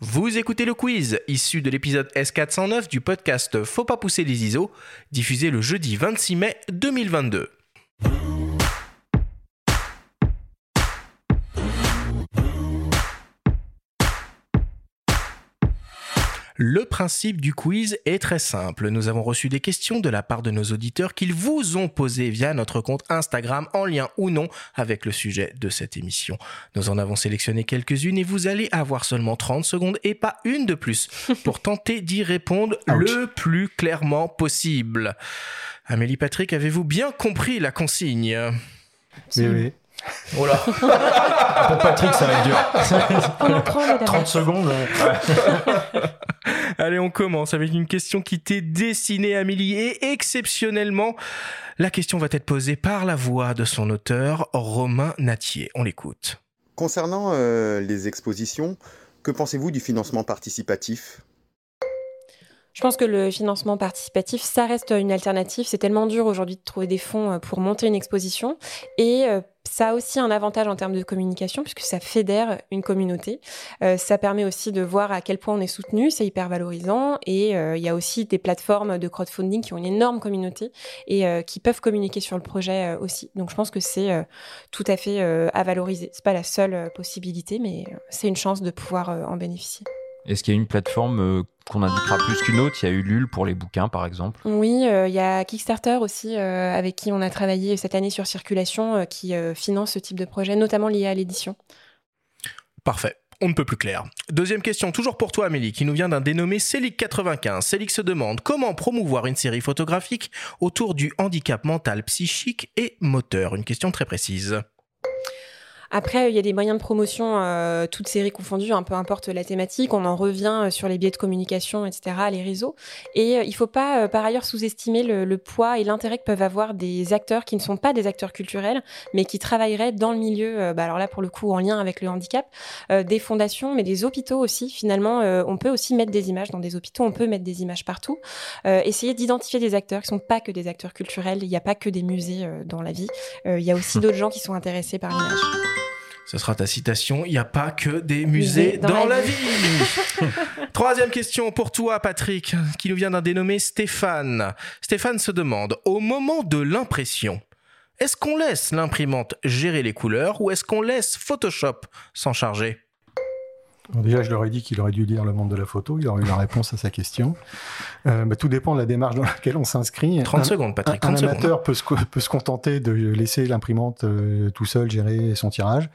Vous écoutez le quiz, issu de l'épisode S409 du podcast Faut pas pousser les ISO, diffusé le jeudi 26 mai 2022. Le principe du quiz est très simple. Nous avons reçu des questions de la part de nos auditeurs qu'ils vous ont posées via notre compte Instagram en lien ou non avec le sujet de cette émission. Nous en avons sélectionné quelques-unes et vous allez avoir seulement 30 secondes et pas une de plus pour tenter d'y répondre le plus clairement possible. Amélie Patrick, avez-vous bien compris la consigne? Oui, oui. Oh là Pour Patrick, ça va être dur. 30 secondes. Allez, on commence avec une question qui t'est destinée, Amélie, et exceptionnellement, la question va être posée par la voix de son auteur, Romain Natier. On l'écoute. Concernant euh, les expositions, que pensez-vous du financement participatif? Je pense que le financement participatif, ça reste une alternative. C'est tellement dur aujourd'hui de trouver des fonds euh, pour monter une exposition. Et euh, ça a aussi un avantage en termes de communication puisque ça fédère une communauté. Euh, ça permet aussi de voir à quel point on est soutenu, c'est hyper valorisant. Et il y a aussi des plateformes de crowdfunding qui ont une énorme communauté et qui peuvent communiquer sur le projet aussi. Donc je pense que c'est tout à fait à valoriser. C'est pas la seule possibilité, mais c'est une chance de pouvoir en bénéficier. Est-ce qu'il y a une plateforme euh, qu'on indiquera plus qu'une autre? Il y a Ulule pour les bouquins, par exemple. Oui, euh, il y a Kickstarter aussi, euh, avec qui on a travaillé cette année sur Circulation, qui finance ce type de projet, notamment lié à l'édition. Parfait. On ne peut plus clair. Deuxième question, toujours pour toi Amélie, qui nous vient d'un dénommé Célic95. Célic se demande comment promouvoir une série photographique autour du handicap mental, psychique et moteur? Une question très précise. Après, il y a des moyens de promotion, euh, toutes séries confondues, un peu importe la thématique. On en revient euh, sur les biais de communication, etc., les réseaux. Et euh, il ne faut pas, par ailleurs, sous-estimer le, poids et l'intérêt que peuvent avoir des acteurs qui ne sont pas des acteurs culturels, mais qui travailleraient dans le milieu, bah, alors là, pour le coup, en lien avec le handicap, des fondations, mais des hôpitaux aussi. Finalement, on peut aussi mettre des images dans des hôpitaux, on peut mettre des images partout. essayer d'identifier des acteurs qui ne sont pas que des acteurs culturels. Il n'y a pas que des musées dans la vie. il y a aussi d'autres gens qui sont intéressés par l'image. Ce sera ta citation. Il n'y a pas que des musées dans, la, vie. Troisième question pour toi, Patrick, qui nous vient d'un dénommé Stéphane. Stéphane se demande, au moment de l'impression, est-ce qu'on laisse l'imprimante gérer les couleurs ou est-ce qu'on laisse Photoshop s'en charger? Déjà, je leur ai dit qu'il aurait dû lire le monde de la photo. Il aurait eu la réponse à sa question. Euh, bah, tout dépend de la démarche dans laquelle on s'inscrit. 30 secondes, Patrick. un, amateur peut se, peut se, contenter de laisser l'imprimante euh, tout seul gérer son tirage.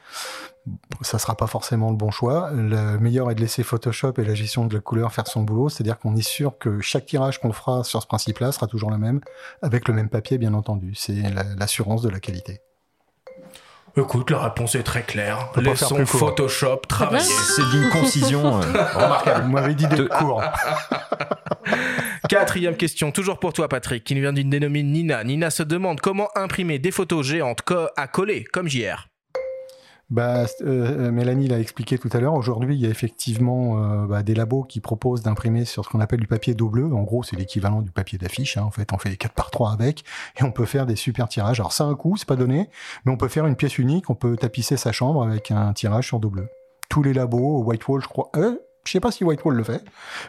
Ça sera pas forcément le bon choix. Le meilleur est de laisser Photoshop et la gestion de la couleur faire son boulot. C'est-à-dire qu'on est sûr que chaque tirage qu'on fera sur ce principe-là sera toujours le même, avec le même papier, bien entendu. C'est l'assurance de la qualité. Écoute, la réponse est très claire. Laissons Photoshop travailler. C'est d'une concision euh, remarquable. Vous m'avez dit de cours. Quatrième question, toujours pour toi Patrick, qui nous vient d'une dénommée Nina. Nina se demande comment imprimer des photos géantes à coller, comme JR bah, euh, Mélanie l'a expliqué tout à l'heure. Aujourd'hui, il y a effectivement euh, bah, des labos qui proposent d'imprimer sur ce qu'on appelle du papier dos bleu. En gros, c'est l'équivalent du papier d'affiche. Hein. En fait, on fait 4 par 3 avec et on peut faire des super tirages. Alors, ça a un coût, c'est pas donné, mais on peut faire une pièce unique. On peut tapisser sa chambre avec un tirage sur dos bleu. Tous les labos, Whitewall, je crois. Euh, je sais pas si Whitewall le fait,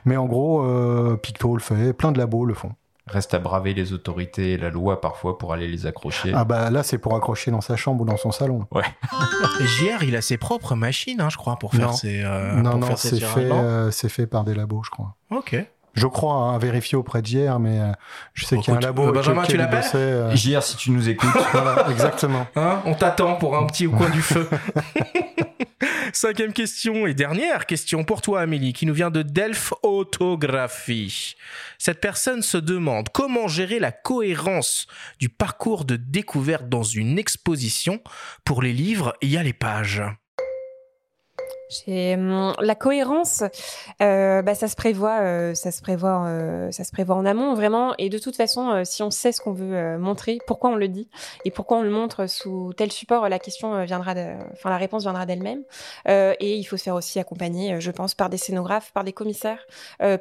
mais en gros, euh, Picto le fait. Plein de labos le font. Reste à braver les autorités et la loi parfois pour aller les accrocher. Ah bah là c'est pour accrocher dans sa chambre ou dans son salon. Ouais. JR il a ses propres machines hein, je crois pour faire ses euh, Non non c'est fait euh, c'est fait par des labos je crois. Ok. Je crois hein, vérifier auprès de JR, mais euh, je sais qu'il y a un labo. Euh, Benjamin, tu l'appelles euh... JR, si tu nous écoutes. voilà, exactement. Hein On t'attend pour un petit au coin du feu. Cinquième question et dernière question pour toi, Amélie, qui nous vient de Delph Autographie. Cette personne se demande comment gérer la cohérence du parcours de découverte dans une exposition. Pour les livres, il y a les pages. Hum, la cohérence, euh, bah, ça se prévoit, euh, ça se prévoit, euh, ça se prévoit en amont vraiment. Et de toute façon, si on sait ce qu'on veut montrer, pourquoi on le dit et pourquoi on le montre sous tel support, la question viendra, enfin la réponse viendra d'elle-même. et il faut se faire aussi accompagner, je pense, par des scénographes, par des commissaires,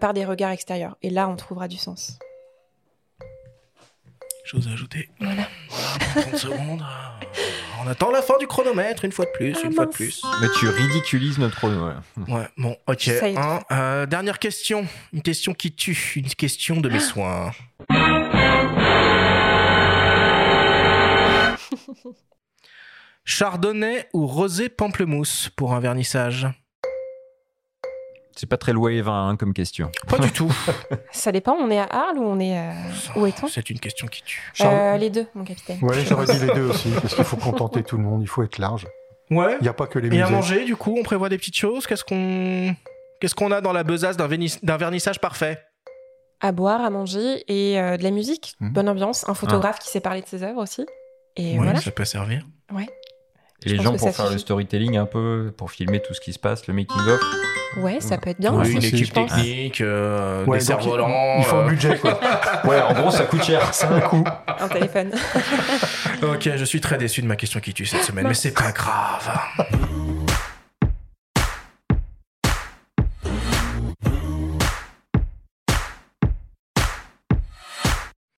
par des regards extérieurs. Et là, on trouvera du sens. Chose à ajouter. Voilà. 30 secondes. euh, On attend la fin du chronomètre, une fois de plus, Ah, une fois de plus. Mais tu ridiculises notre chrono. voilà. Ouais, bon, ok. Hein, euh, dernière question. Une question qui tue. Une question de mes soins. Chardonnay ou rosé pamplemousse pour un vernissage? C'est pas très loin vin hein, comme question. Pas du tout. Ça dépend, on est à Arles ou on est. euh, Où est-on? C'est une question qui tue. Euh, Les deux, mon capitaine. Ouais, j'aurais dit les deux aussi, parce qu'il faut contenter tout le monde, il faut être large. Ouais. Il n'y a pas que les Et à musées. manger, du coup, on prévoit des petites choses? Qu'est-ce qu'on qu'est-ce qu'on a dans la besace d'un vernis- d'un vernissage parfait? À boire, à manger et euh, de la musique. Mhm. Bonne ambiance. Un photographe qui sait parler de ses œuvres aussi. Et Ouais, voilà. ça peut servir. Et les gens pour faire le storytelling un peu, pour filmer tout ce qui se passe, le making of. Ouais, ça peut être bien. Une aussi, équipe technique, euh, Ouais, des cerfs-volants. Il faut un euh, budget, quoi. Ouais, en gros, ça coûte cher. C'est un coup. Un téléphone. Ok, je suis très déçu de ma question qui tue cette semaine, mais c'est pas grave.